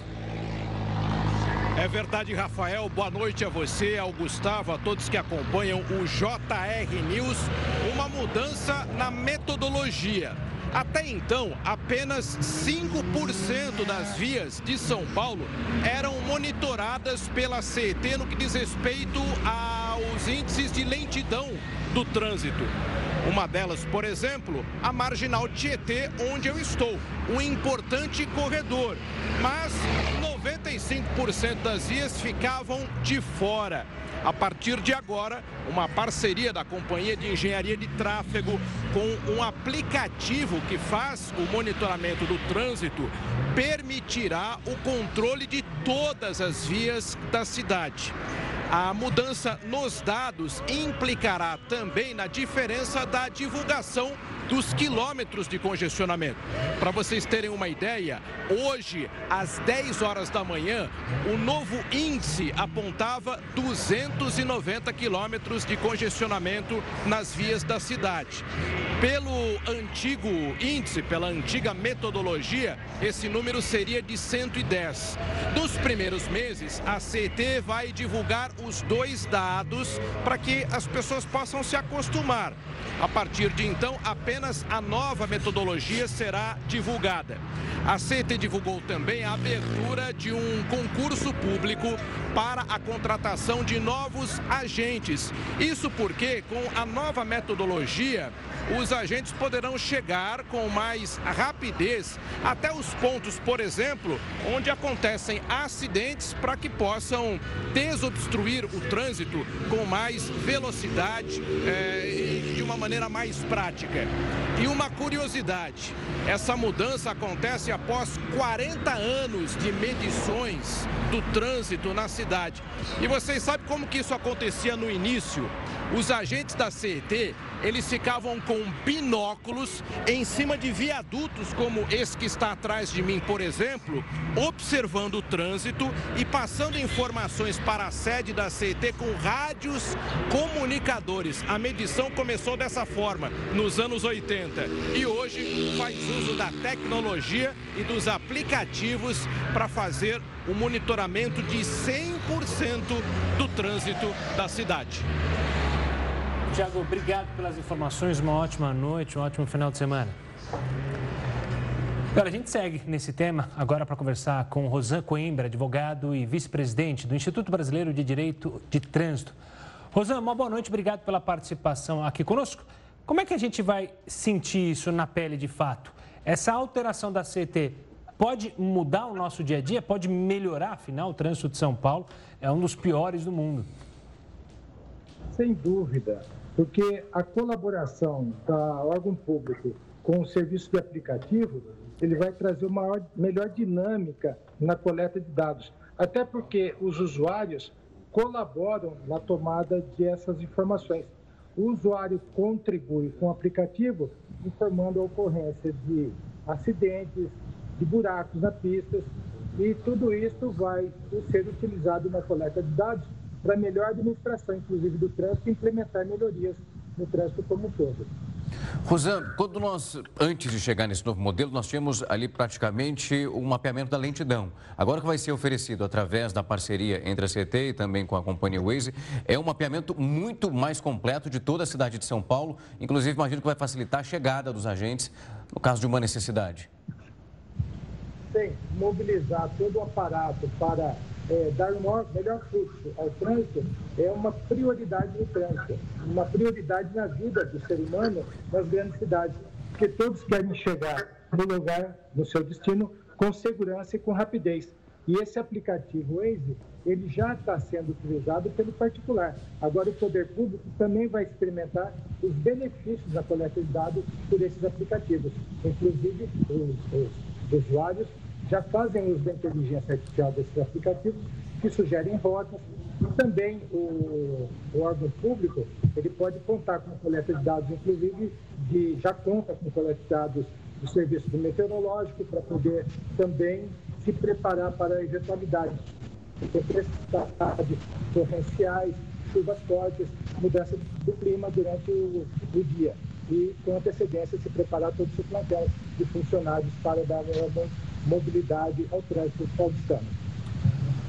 S22: É verdade, Rafael. Boa noite a você, ao Gustavo, a todos que acompanham o JR News. Uma mudança na metodologia. Até então, apenas 5% das vias de São Paulo eram monitoradas pela CET no que diz respeito aos índices de lentidão do trânsito. Uma delas, por exemplo, a Marginal Tietê, onde eu estou, um importante corredor. Mas 95% das vias ficavam de fora. A partir de agora, uma parceria da Companhia de Engenharia de Tráfego com um aplicativo que faz o monitoramento do trânsito permitirá o controle de todas as vias da cidade. A mudança nos dados implicará também na diferença da divulgação dos quilômetros de congestionamento. Para vocês terem uma ideia, hoje, às 10 horas da manhã, o novo índice apontava 290 quilômetros de congestionamento nas vias da cidade. Pelo antigo índice, pela antiga metodologia, esse número seria de 110. Nos primeiros meses, a CET vai divulgar os dois dados para que as pessoas possam se acostumar. A partir de então, apenas a nova metodologia será divulgada. A CET divulgou também a abertura de um concurso público para a contratação de novos agentes. Isso porque, com a nova metodologia, os agentes poderão chegar com mais rapidez até os pontos, por exemplo, onde acontecem acidentes para que possam desobstruir o trânsito com mais velocidade é, e de uma maneira mais prática. E uma curiosidade: essa mudança acontece após 40 anos de medições do trânsito na cidade. E vocês sabem como que isso acontecia no início? Os agentes da CET eles ficavam com binóculos em cima de viadutos como esse que está atrás de mim, por exemplo, observando o trânsito e passando informações para a sede da CET com rádios comunicadores. A medição começou dessa forma nos anos 80 e hoje faz uso da tecnologia e dos aplicativos para fazer o monitoramento de 100% do trânsito da cidade.
S2: Tiago, obrigado pelas informações. Uma ótima noite, um ótimo final de semana. Agora, a gente segue nesse tema agora para conversar com Rosan Coimbra, advogado e vice-presidente do Instituto Brasileiro de Direito de Trânsito. Rosan, uma boa noite, obrigado pela participação aqui conosco. Como é que a gente vai sentir isso na pele de fato? Essa alteração da CT pode mudar o nosso dia a dia? Pode melhorar, afinal, o trânsito de São Paulo é um dos piores do mundo.
S23: Sem dúvida porque a colaboração da órgão público com o serviço de aplicativo, ele vai trazer uma melhor dinâmica na coleta de dados, até porque os usuários colaboram na tomada de essas informações. O usuário contribui com o aplicativo, informando a ocorrência de acidentes, de buracos na pista, e tudo isso vai ser utilizado na coleta de dados para melhor administração, inclusive do trânsito, e implementar melhorias no trânsito como um todo.
S1: Rosana, quando nós, antes de chegar nesse novo modelo, nós tínhamos ali praticamente um mapeamento da lentidão. Agora que vai ser oferecido através da parceria entre a CT e também com a companhia Waze, é um mapeamento muito mais completo de toda a cidade de São Paulo. Inclusive, imagino que vai facilitar a chegada dos agentes no caso de uma necessidade.
S23: Sim, mobilizar todo o aparato para é, dar um maior, melhor fluxo ao trânsito é uma prioridade no trânsito, uma prioridade na vida do ser humano nas grandes cidades, porque todos querem chegar no lugar, no seu destino, com segurança e com rapidez. E esse aplicativo Waze, ele já está sendo utilizado pelo particular. Agora o poder público também vai experimentar os benefícios da coleta de dados por esses aplicativos. Inclusive, os, os usuários já fazem uso da inteligência artificial desses aplicativos que sugerem rotas e também o, o órgão público ele pode contar com coleta de dados, inclusive de, já conta com coleta de dados do serviço meteorológico para poder também se preparar para eventualidades de tempestades torrenciais, chuvas fortes, mudança do clima durante o, o dia. E com antecedência se preparar todo o seu plantel de funcionários para dar mobilidade ao trânsito paulistano.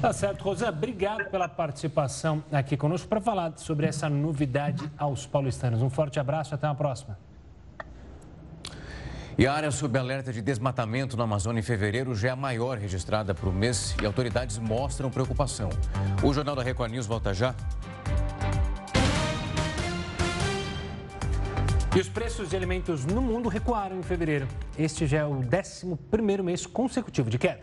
S2: Tá certo, Rosa. Obrigado pela participação aqui conosco para falar sobre essa novidade aos paulistanos. Um forte abraço e até a próxima.
S1: E a área sob alerta de desmatamento na Amazônia em fevereiro já é a maior registrada para o mês e autoridades mostram preocupação. O Jornal da Record News volta já.
S2: E os preços de alimentos no mundo recuaram em fevereiro. Este já é o 11 mês consecutivo de queda.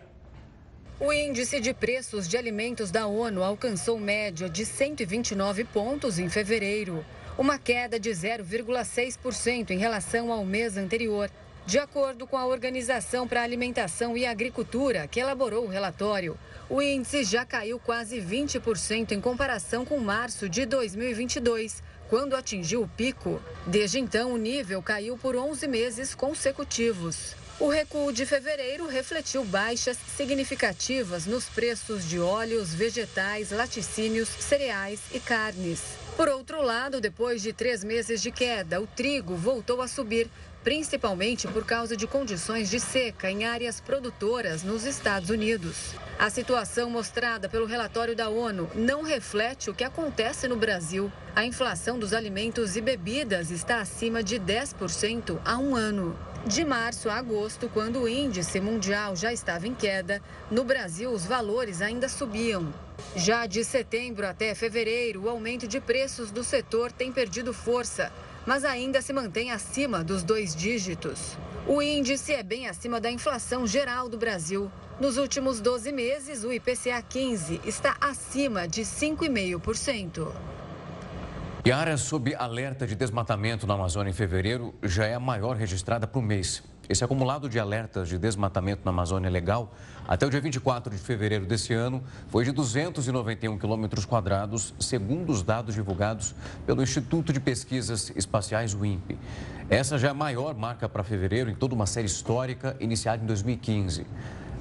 S4: O índice de preços de alimentos da ONU alcançou média de 129 pontos em fevereiro, uma queda de 0,6% em relação ao mês anterior. De acordo com a Organização para a Alimentação e Agricultura, que elaborou o relatório, o índice já caiu quase 20% em comparação com março de 2022, quando atingiu o pico. Desde então, o nível caiu por 11 meses consecutivos. O recuo de fevereiro refletiu baixas significativas nos preços de óleos, vegetais, laticínios, cereais e carnes. Por outro lado, depois de três meses de queda, o trigo voltou a subir, principalmente por causa de condições de seca em áreas produtoras nos Estados Unidos. A situação mostrada pelo relatório da ONU não reflete o que acontece no Brasil. A inflação dos alimentos e bebidas está acima de 10% há um ano. De março a agosto, quando o índice mundial já estava em queda, no Brasil os valores ainda subiam. Já de setembro até fevereiro, o aumento de preços do setor tem perdido força mas ainda se mantém acima dos dois dígitos. O índice é bem acima da inflação geral do Brasil. Nos últimos 12 meses, o IPCA 15 está acima de 5,5%.
S1: E a área sob alerta de desmatamento na Amazônia em fevereiro já é a maior registrada o mês. Esse acumulado de alertas de desmatamento na Amazônia Legal, até o dia 24 de fevereiro desse ano, foi de 291 quilômetros quadrados, segundo os dados divulgados pelo Instituto de Pesquisas Espaciais, o INPE. Essa já é a maior marca para fevereiro em toda uma série histórica iniciada em 2015.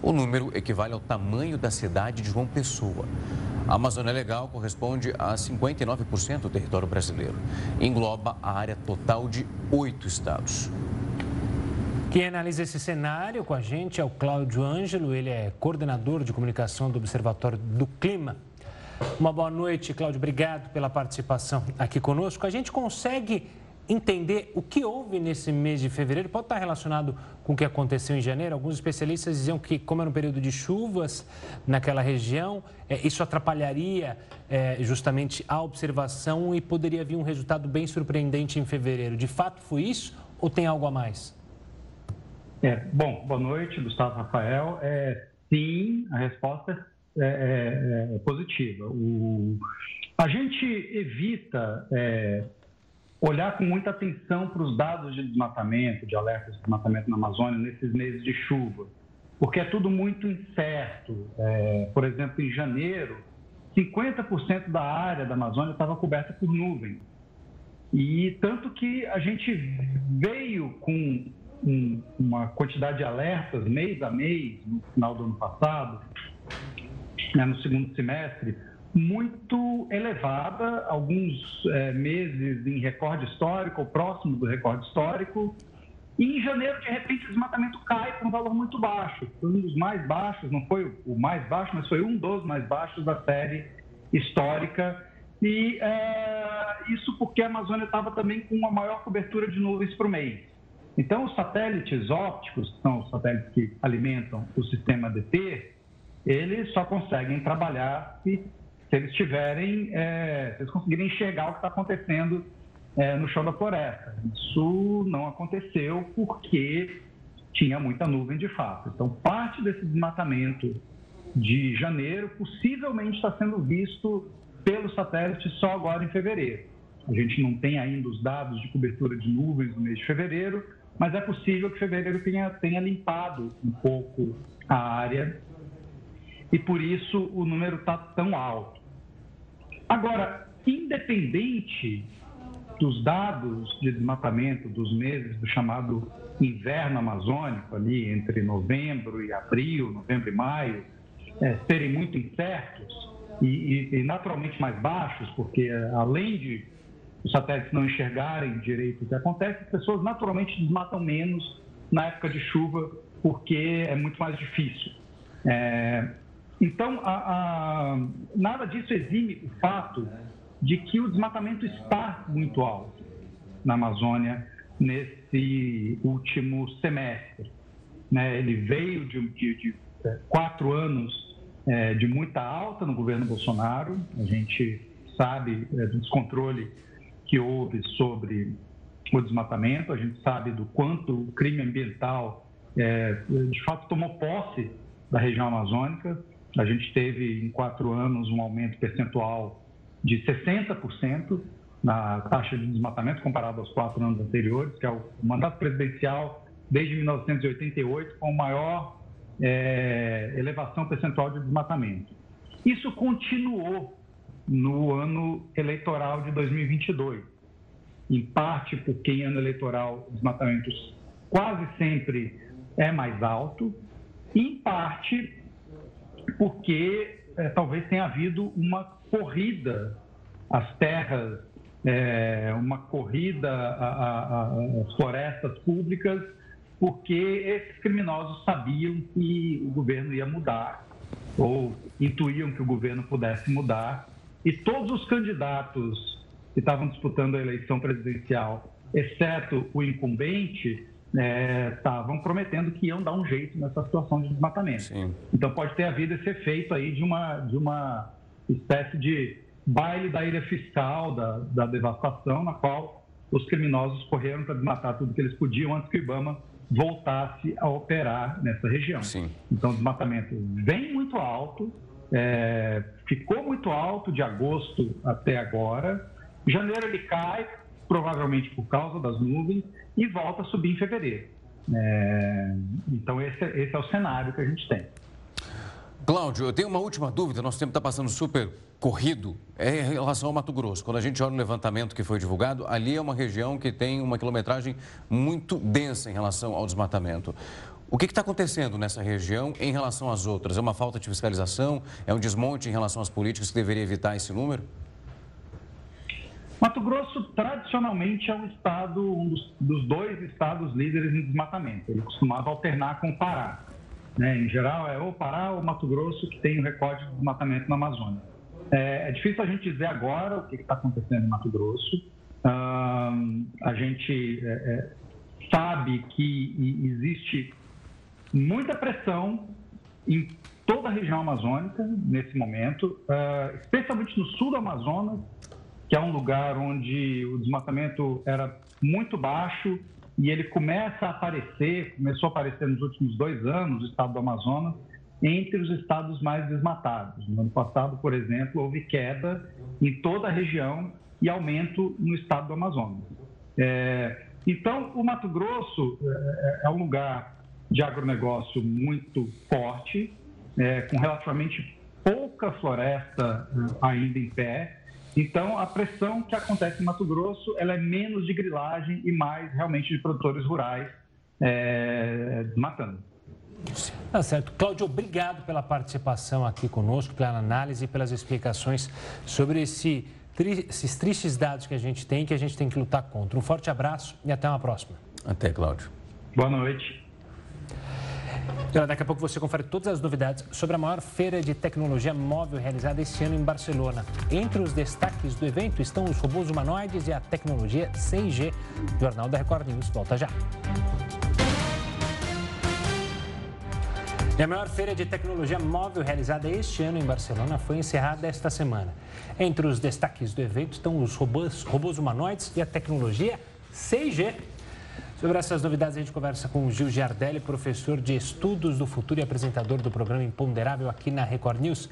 S1: O número equivale ao tamanho da cidade de João Pessoa. A Amazônia Legal corresponde a 59% do território brasileiro. Engloba a área total de oito estados.
S2: Quem analisa esse cenário com a gente é o Cláudio Ângelo, ele é coordenador de comunicação do Observatório do Clima. Uma boa noite, Cláudio, obrigado pela participação aqui conosco. A gente consegue entender o que houve nesse mês de fevereiro? Pode estar relacionado com o que aconteceu em janeiro? Alguns especialistas diziam que, como era um período de chuvas naquela região, é, isso atrapalharia é, justamente a observação e poderia vir um resultado bem surpreendente em fevereiro. De fato, foi isso ou tem algo a mais?
S24: É, bom, boa noite, Gustavo Rafael. É, sim, a resposta é, é, é positiva. O, a gente evita é, olhar com muita atenção para os dados de desmatamento, de alertas de desmatamento na Amazônia nesses meses de chuva, porque é tudo muito incerto. É, por exemplo, em janeiro, 50% da área da Amazônia estava coberta por nuvem. E tanto que a gente veio com um, uma quantidade de alertas mês a mês, no final do ano passado, né, no segundo semestre, muito elevada, alguns é, meses em recorde histórico, ou próximo do recorde histórico. E em janeiro, de repente, o desmatamento cai para um valor muito baixo. Um dos mais baixos, não foi o mais baixo, mas foi um dos mais baixos da série histórica. E é, isso porque a Amazônia estava também com uma maior cobertura de nuvens por mês. Então, os satélites ópticos, que são os satélites que alimentam o sistema DT, eles só conseguem trabalhar se, se eles tiverem, é, se eles conseguirem enxergar o que está acontecendo é, no chão da floresta. Isso não aconteceu porque tinha muita nuvem de fato. Então, parte desse desmatamento de janeiro possivelmente está sendo visto pelos satélites só agora em fevereiro. A gente não tem ainda os dados de cobertura de nuvens no mês de fevereiro, mas é possível que fevereiro tenha, tenha limpado um pouco a área e por isso o número está tão alto. Agora, independente dos dados de desmatamento dos meses do chamado inverno amazônico, ali entre novembro e abril, novembro e maio, é, serem muito incertos e, e, e naturalmente mais baixos, porque além de os satélites não enxergarem direito o que acontece, as pessoas naturalmente desmatam menos na época de chuva, porque é muito mais difícil. É, então, a, a, nada disso exime o fato de que o desmatamento está muito alto na Amazônia. nesse último semestre. Né? Ele veio de, de, de é, quatro anos é, de muita alta no governo Bolsonaro, a gente sabe é, do descontrole que houve sobre o desmatamento, a gente sabe do quanto o crime ambiental é, de fato tomou posse da região amazônica. A gente teve em quatro anos um aumento percentual de 60% na taxa de desmatamento comparado aos quatro anos anteriores, que é o mandato presidencial desde 1988 com maior é, elevação percentual de desmatamento. Isso continuou no ano eleitoral de 2022, em parte porque em ano eleitoral os desmatamentos quase sempre é mais alto, em parte porque é, talvez tenha havido uma corrida às terras, é, uma corrida às florestas públicas, porque esses criminosos sabiam que o governo ia mudar, ou intuíam que o governo pudesse mudar, e todos os candidatos que estavam disputando a eleição presidencial, exceto o incumbente, estavam é, prometendo que iam dar um jeito nessa situação de desmatamento. Sim. Então pode ter havido esse efeito aí de uma, de uma espécie de baile da ilha fiscal da, da devastação, na qual os criminosos correram para desmatar tudo que eles podiam antes que o Ibama voltasse a operar nessa região. Sim. Então o desmatamento vem muito alto, é, ficou muito alto de agosto até agora. Janeiro ele cai, provavelmente por causa das nuvens, e volta a subir em fevereiro. É, então, esse, esse é o cenário que a gente tem.
S1: Cláudio, eu tenho uma última dúvida, nosso tempo está passando super corrido, é em relação ao Mato Grosso. Quando a gente olha no levantamento que foi divulgado, ali é uma região que tem uma quilometragem muito densa em relação ao desmatamento. O que está acontecendo nessa região em relação às outras? É uma falta de fiscalização? É um desmonte em relação às políticas que deveria evitar esse número?
S24: Mato Grosso, tradicionalmente, é um estado, um dos, dos dois estados líderes em desmatamento. Ele costumava alternar com o Pará. Né? Em geral, é ou Pará ou Mato Grosso que tem o recorde de desmatamento na Amazônia. É, é difícil a gente dizer agora o que está acontecendo em Mato Grosso. Uh, a gente é, é, sabe que existe muita pressão em toda a região amazônica nesse momento, uh, especialmente no sul do Amazonas, que é um lugar onde o desmatamento era muito baixo e ele começa a aparecer, começou a aparecer nos últimos dois anos, o estado do Amazonas, entre os estados mais desmatados. No ano passado, por exemplo, houve queda em toda a região e aumento no estado do Amazonas. É, então, o Mato Grosso é, é, um lugar de agronegócio muito forte, é, com relativamente pouca floresta ainda em pé, então, a pressão que acontece em Mato Grosso ela é menos de grilagem e mais realmente de produtores rurais é, matando.
S2: Tá certo. Cláudio, obrigado pela participação aqui conosco, pela análise e pelas explicações sobre esse, esses tristes dados que a gente tem que a gente tem que lutar contra. Um forte abraço e até uma próxima.
S1: Até, Cláudio.
S24: Boa noite.
S2: Daqui a pouco você confere todas as novidades sobre a maior feira de tecnologia móvel realizada este ano em Barcelona. Entre os destaques do evento estão os robôs humanoides e a tecnologia 6G. Jornal da Record News volta já. E a maior feira de tecnologia móvel realizada este ano em Barcelona foi encerrada esta semana. Entre os destaques do evento estão os robôs, robôs humanoides e a tecnologia 6G. Sobre essas novidades, a gente conversa com o Gil Giardelli, professor de Estudos do Futuro e apresentador do programa Imponderável aqui na Record News.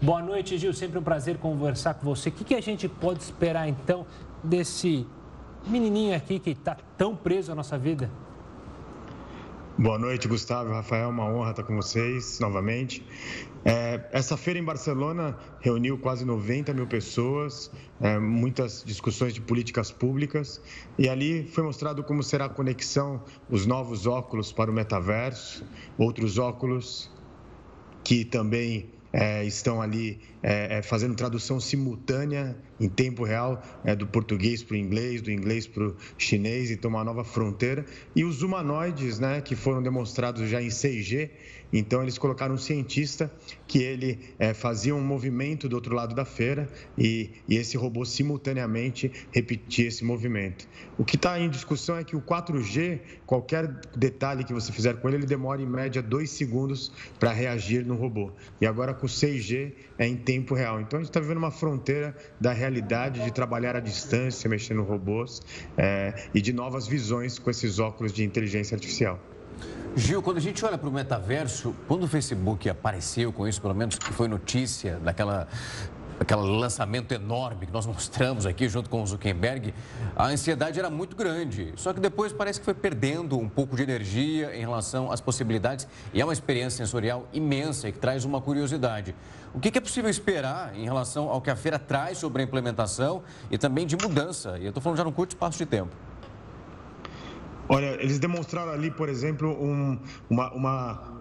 S2: Boa noite, Gil. Sempre um prazer conversar com você. O que, que a gente pode esperar, então, desse menininho aqui que está tão preso à nossa vida?
S25: Boa noite, Gustavo. Rafael, uma honra estar com vocês novamente. É, essa feira em Barcelona reuniu quase 90 mil pessoas, é, muitas discussões de políticas públicas, e ali foi mostrado como será a conexão, os novos óculos para o metaverso, outros óculos que também é, estão ali é, é, fazendo tradução simultânea em tempo real é, do português para o inglês, do inglês para o chinês, então uma nova fronteira. E os humanoides, né, que foram demonstrados já em 6G, então eles colocaram um cientista que ele é, fazia um movimento do outro lado da feira e, e esse robô simultaneamente repetia esse movimento. O que está em discussão é que o 4G, qualquer detalhe que você fizer com ele, ele demora em média dois segundos para reagir no robô. E agora com o 6G é em tempo real. Então a gente está vivendo uma fronteira da realidade de trabalhar à distância, mexendo robôs é, e de novas visões com esses óculos de inteligência artificial.
S1: Gil, quando a gente olha para o metaverso, quando o Facebook apareceu com isso, pelo menos que foi notícia daquela aquele lançamento enorme que nós mostramos aqui junto com o Zuckerberg, a ansiedade era muito grande. Só que depois parece que foi perdendo um pouco de energia em relação às possibilidades e é uma experiência sensorial imensa e que traz uma curiosidade. O que é possível esperar em relação ao que a feira traz sobre a implementação e também de mudança? E eu estou falando já num curto espaço de tempo.
S25: Olha, eles demonstraram ali, por exemplo, um, uma, uma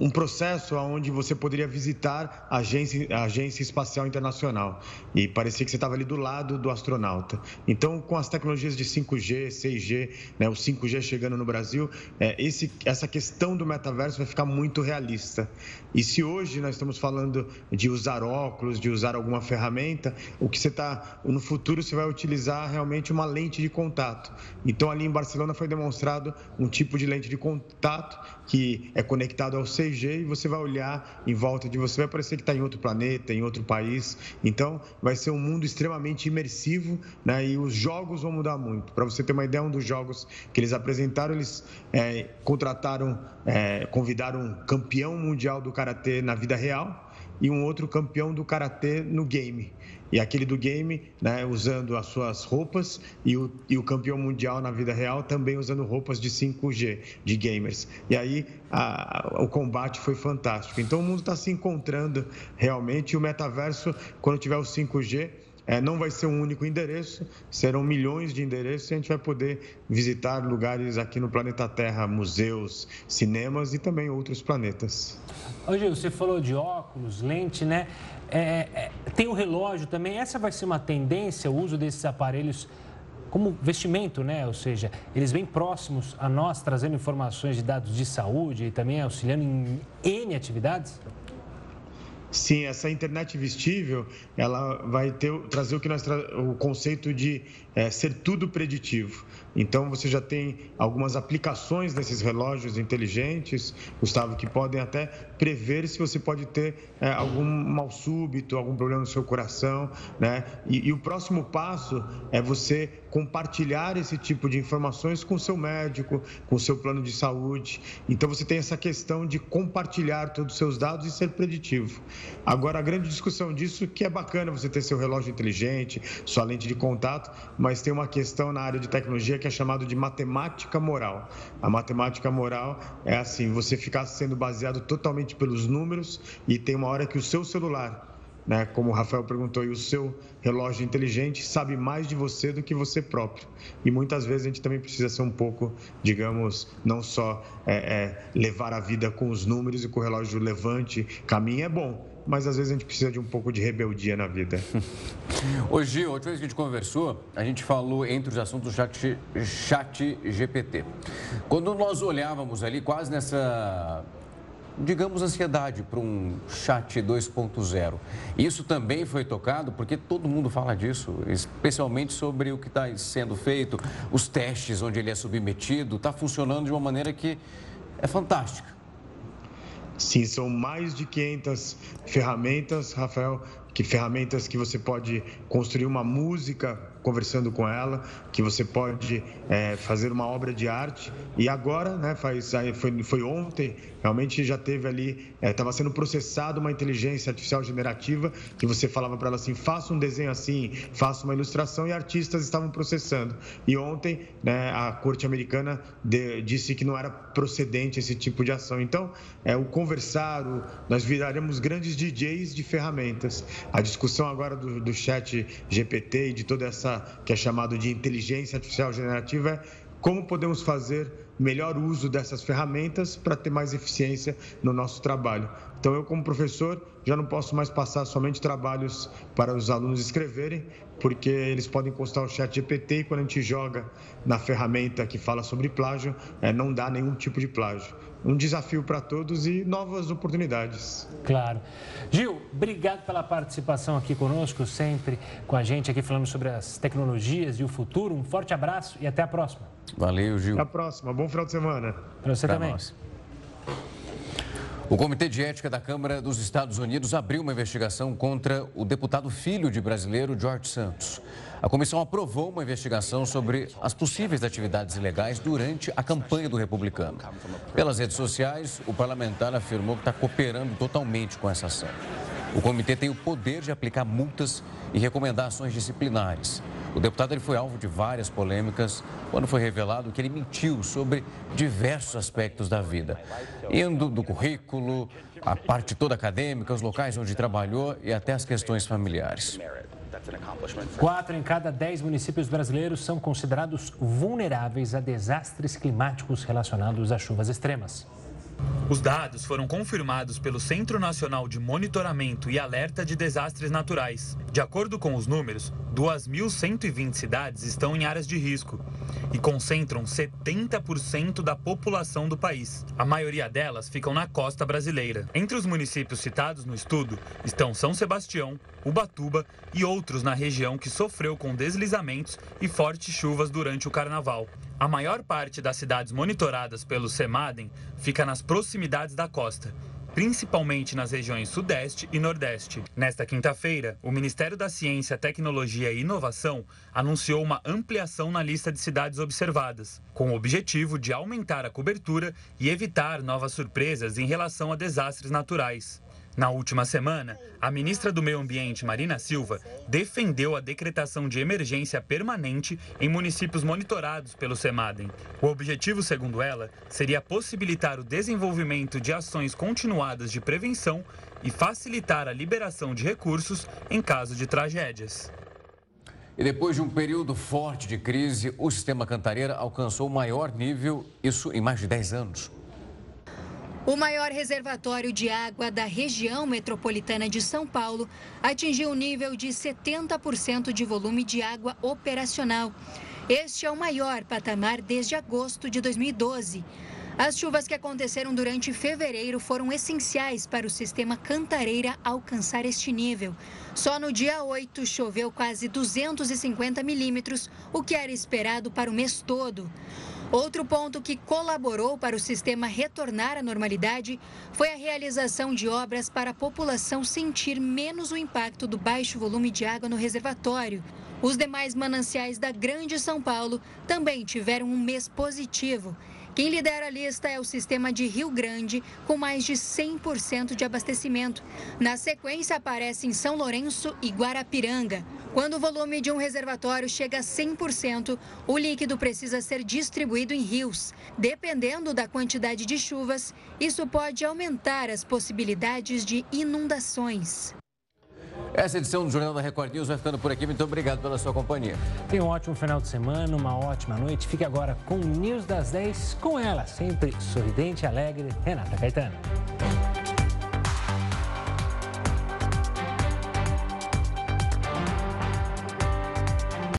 S25: um processo onde você poderia visitar a agência, a agência espacial internacional e parecia que você estava ali do lado do astronauta. Então, com as tecnologias de 5G, 6G, né, o 5G chegando no Brasil, é, esse, essa questão do metaverso vai ficar muito realista. E se hoje nós estamos falando de usar óculos, de usar alguma ferramenta, o que você está no futuro você vai utilizar realmente uma lente de contato. Então, ali em Barcelona foi demonstrado um tipo de lente de contato que é conectado ao 6G e você vai olhar em volta de você, vai parecer que está em outro planeta, em outro país. Então, vai ser um mundo extremamente imersivo né? e os jogos vão mudar muito. Para você ter uma ideia, um dos jogos que eles apresentaram, eles é, contrataram, é, convidaram um campeão mundial do karatê na vida real e um outro campeão do karatê no game e aquele do game, né, usando as suas roupas, e o, e o campeão mundial na vida real também usando roupas de 5G, de gamers. E aí a, o combate foi fantástico. Então o mundo está se encontrando realmente, e o metaverso, quando tiver o 5G, é, não vai ser um único endereço, serão milhões de endereços e a gente vai poder visitar lugares aqui no planeta Terra, museus, cinemas e também outros planetas.
S2: Gil, você falou de óculos, lente, né? É, é, tem o relógio também. Essa vai ser uma tendência, o uso desses aparelhos como vestimento, né? Ou seja, eles vêm próximos a nós, trazendo informações de dados de saúde e também auxiliando em N atividades?
S25: Sim, essa internet vestível, ela vai ter, trazer o que nós o conceito de é, ser tudo preditivo. Então, você já tem algumas aplicações nesses relógios inteligentes, Gustavo, que podem até prever se você pode ter é, algum mal súbito, algum problema no seu coração, né? E, e, o próximo passo é você compartilhar esse tipo de informações com o seu médico, com o seu plano de saúde. Então, você tem essa questão de compartilhar todos os seus dados e ser preditivo. Agora, a grande discussão disso que é bacana você ter seu relógio inteligente, sua lente de contato, mas tem uma questão na área de tecnologia que é chamado de matemática moral. A matemática moral é assim, você ficar sendo baseado totalmente pelos números e tem uma hora que o seu celular né? Como o Rafael perguntou, e o seu relógio inteligente sabe mais de você do que você próprio. E muitas vezes a gente também precisa ser um pouco, digamos, não só é, é, levar a vida com os números e com o relógio levante, caminho é bom, mas às vezes a gente precisa de um pouco de rebeldia na vida.
S1: Ô Gil, a última vez que a gente conversou, a gente falou entre os assuntos chat, chat GPT. Quando nós olhávamos ali, quase nessa digamos, ansiedade para um chat 2.0. Isso também foi tocado porque todo mundo fala disso, especialmente sobre o que está sendo feito, os testes onde ele é submetido, está funcionando de uma maneira que é fantástica.
S25: Sim, são mais de 500 ferramentas, Rafael, que ferramentas que você pode construir uma música conversando com ela, que você pode é, fazer uma obra de arte. E agora, né, faz, foi, foi ontem, realmente já teve ali, estava é, sendo processado uma inteligência artificial generativa, que você falava para ela assim, faça um desenho assim, faça uma ilustração, e artistas estavam processando. E ontem, né, a corte americana de, disse que não era procedente esse tipo de ação. Então, é, o conversar, o, nós viraremos grandes DJs de ferramentas. A discussão agora do, do chat GPT e de toda essa que é chamado de inteligência artificial generativa é como podemos fazer melhor uso dessas ferramentas para ter mais eficiência no nosso trabalho. Então, eu, como professor, já não posso mais passar somente trabalhos para os alunos escreverem, porque eles podem constar o chat GPT e quando a gente joga na ferramenta que fala sobre plágio, é, não dá nenhum tipo de plágio. Um desafio para todos e novas oportunidades.
S2: Claro. Gil, obrigado pela participação aqui conosco, sempre com a gente aqui falando sobre as tecnologias e o futuro. Um forte abraço e até a próxima.
S1: Valeu, Gil.
S25: Até a próxima. Bom final de semana.
S2: Para você
S1: Pra
S2: também.
S1: nós. O Comitê de Ética da Câmara dos Estados Unidos abriu uma investigação contra o deputado filho de brasileiro George Santos. A comissão aprovou uma investigação sobre as possíveis atividades ilegais durante a campanha do republicano. Pelas redes sociais, o parlamentar afirmou que está cooperando totalmente com essa ação. O comitê tem o poder de aplicar multas e recomendar ações disciplinares. O deputado ele foi alvo de várias polêmicas quando foi revelado que ele mentiu sobre diversos aspectos da vida, indo do currículo, a parte toda acadêmica, os locais onde trabalhou e até as questões familiares.
S2: Quatro em cada dez municípios brasileiros são considerados vulneráveis a desastres climáticos relacionados a chuvas extremas.
S6: Os dados foram confirmados pelo Centro Nacional de Monitoramento e Alerta de Desastres Naturais. De acordo com os números, 2.120 cidades estão em áreas de risco e concentram 70% da população do país. A maioria delas ficam na costa brasileira. Entre os municípios citados no estudo estão São Sebastião, Ubatuba e outros na região que sofreu com deslizamentos e fortes chuvas durante o carnaval. A maior parte das cidades monitoradas pelo CEMADEM fica nas proximidades da costa, principalmente nas regiões Sudeste e Nordeste. Nesta quinta-feira, o Ministério da Ciência, Tecnologia e Inovação anunciou uma ampliação na lista de cidades observadas, com o objetivo de aumentar a cobertura e evitar novas surpresas em relação a desastres naturais. Na última semana, a ministra do Meio Ambiente, Marina Silva, defendeu a decretação de emergência permanente em municípios monitorados pelo CEMADEM. O objetivo, segundo ela, seria possibilitar o desenvolvimento de ações continuadas de prevenção e facilitar a liberação de recursos em caso de tragédias.
S1: E depois de um período forte de crise, o sistema Cantareira alcançou o maior nível, isso em mais de 10 anos.
S4: O maior reservatório de água da região metropolitana de São Paulo atingiu um nível de 70% de volume de água operacional. Este é o maior patamar desde agosto de 2012. As chuvas que aconteceram durante fevereiro foram essenciais para o sistema Cantareira alcançar este nível. Só no dia 8 choveu quase 250 milímetros, o que era esperado para o mês todo. Outro ponto que colaborou para o sistema retornar à normalidade foi a realização de obras para a população sentir menos o impacto do baixo volume de água no reservatório. Os demais mananciais da Grande São Paulo também tiveram um mês positivo. Quem lidera a lista é o sistema de Rio Grande, com mais de 100% de abastecimento. Na sequência, aparecem São Lourenço e Guarapiranga. Quando o volume de um reservatório chega a 100%, o líquido precisa ser distribuído em rios. Dependendo da quantidade de chuvas, isso pode aumentar as possibilidades de inundações.
S1: Essa edição do Jornal da Record News vai ficando por aqui. Muito obrigado pela sua companhia.
S2: Tenha um ótimo final de semana, uma ótima noite. Fique agora com o News das 10, com ela, sempre sorridente e alegre, Renata Caetano.